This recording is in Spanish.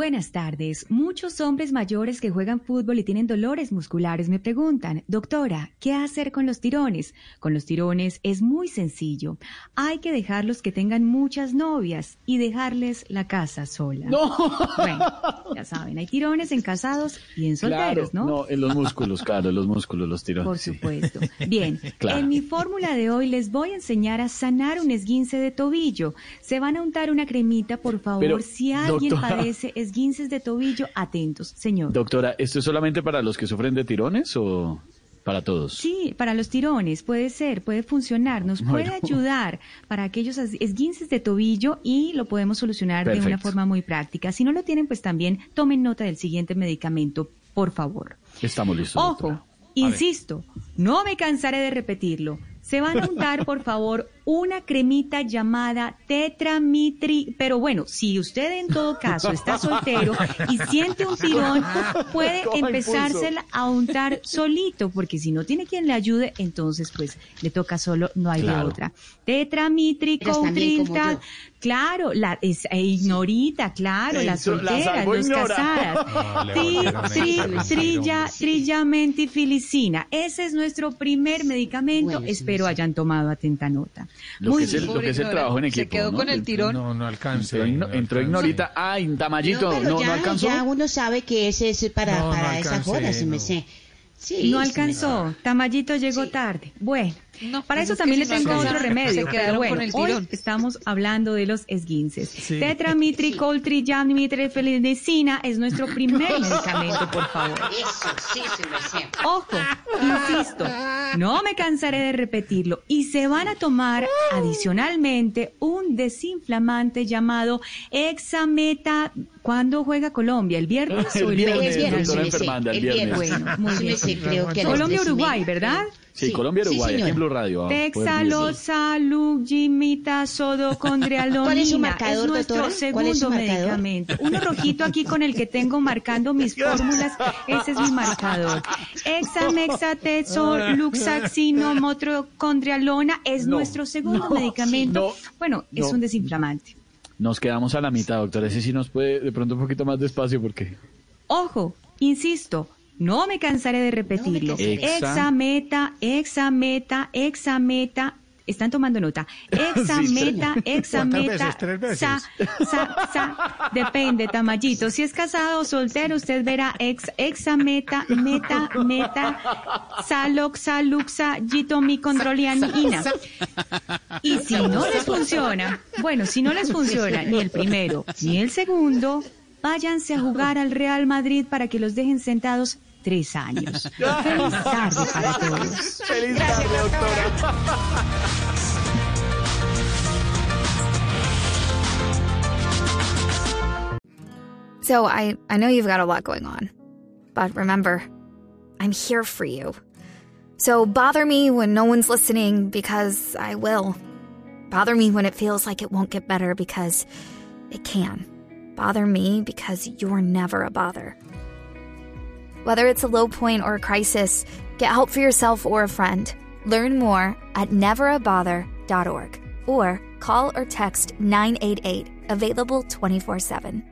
Buenas tardes. Muchos hombres mayores que juegan fútbol y tienen dolores musculares me preguntan, doctora, ¿qué hacer con los tirones? Con los tirones es muy sencillo. Hay que dejarlos que tengan muchas novias y dejarles la casa sola. No. Bueno, ya saben, hay tirones en casados y en solteros, Claro, ¿no? No, en los músculos, claro, en los músculos, los tirones. Por sí. supuesto. Bien, Claro. en mi fórmula de hoy les voy a enseñar a sanar un esguince de tobillo. Se van a untar una cremita, por favor. Pero, si alguien doctora- padece esguinces de tobillo, atentos, señor. Doctora, ¿esto es solamente para los que sufren de tirones o para todos? Sí, para los tirones puede ser, puede funcionar, nos puede Bueno. ayudar para aquellos es- esguinces de tobillo y lo podemos solucionar de una forma muy práctica. Si no lo tienen, pues también tomen nota del siguiente medicamento, por favor. Estamos listos. Ojo, doctora. insisto, no me cansaré de repetirlo. Se van a untar, por favor, una cremita llamada tetramitri. Pero bueno, si usted en todo caso está soltero y siente un tirón, puede empezársela a untar solito, porque si no tiene quien le ayude, entonces pues le toca solo, no hay de otra. Tetramitri, yo. claro, la es, e ignorita, claro, las Eso, la solteras, casadas. No, le Tri- volvieron a tri- meter trilla, un- trillamentiflicina. Ese es nuestro primer medicamento. Bueno, sí, Espero hayan tomado atenta nota. Lo Muy que es el, lo que es el trabajo en Se equipo. quedó ¿no? con el tirón. No, no alcanza. Entró, no entró ignorita. Ay, Tamayito, pero no, no, ya, alcanzó. ya uno sabe que ese es para, No, no para esas horas, si me sé. Sí, No alcanzó. Tamayito llegó Sí. tarde. Bueno, No, para eso es también le tengo otro remedio. Pero bueno, hoy estamos hablando de los esguinces. Sí. Tetrametricol-triamnitriphelicina es nuestro primer medicamento, por favor. Eso, sí, me. Ojo, insisto, no me cansaré de repetirlo. Y se van a tomar adicionalmente un desinflamante llamado Hexameta. ¿Cuándo juega Colombia? ¿El viernes El o el viernes, viernes? doctora sí el viernes. viernes. Bueno, muy Sí me bien. sé, creo que a las Colombia, tres y Uruguay, media. ¿verdad? Sí, Colombia, sí, Uruguay, aquí en Blue Radio. ah, pueden decir. Texalosalugimitazodochondrialonina. ¿Cuál es su marcador, Es nuestro doctora? ¿Cuál es su segundo medicamento. Uno rojito aquí con el que tengo marcando mis fórmulas. Ese es mi marcador. Hexamexatezo-luxaxino-motrocondrialona es No, nuestro segundo no, medicamento. sí, no, bueno, es un desinflamante. Nos quedamos a la mitad, doctora. Ese sí nos puede de pronto un poquito más despacio porque... Ojo, insisto, no me cansaré de repetirlo. cansaré. Exa- Exameta, exameta, exameta. Están tomando nota. Exameta, exameta. veces? ¿Tres veces? Sa, sa, sa. Depende, Tamayito. Si es casado o soltero, usted verá ex, exameta, meta, meta, saloxa, luxa, gitomicondrolianina. Y si no les funciona, bueno, si no les funciona ni el primero ni el segundo, váyanse a jugar al Real Madrid para que los dejen sentados tres años. Feliz tarde para todos. Feliz tarde, doctora. So I, I know you've got a lot going on. But remember, I'm here for you. So bother me when no one's listening because I will. Bother me when it feels like it won't get better because it can. Bother me because you're never a bother. Whether it's a low point or a crisis, get help for yourself or a friend. Learn more at neverabother.org or call or text 988, available 24 7.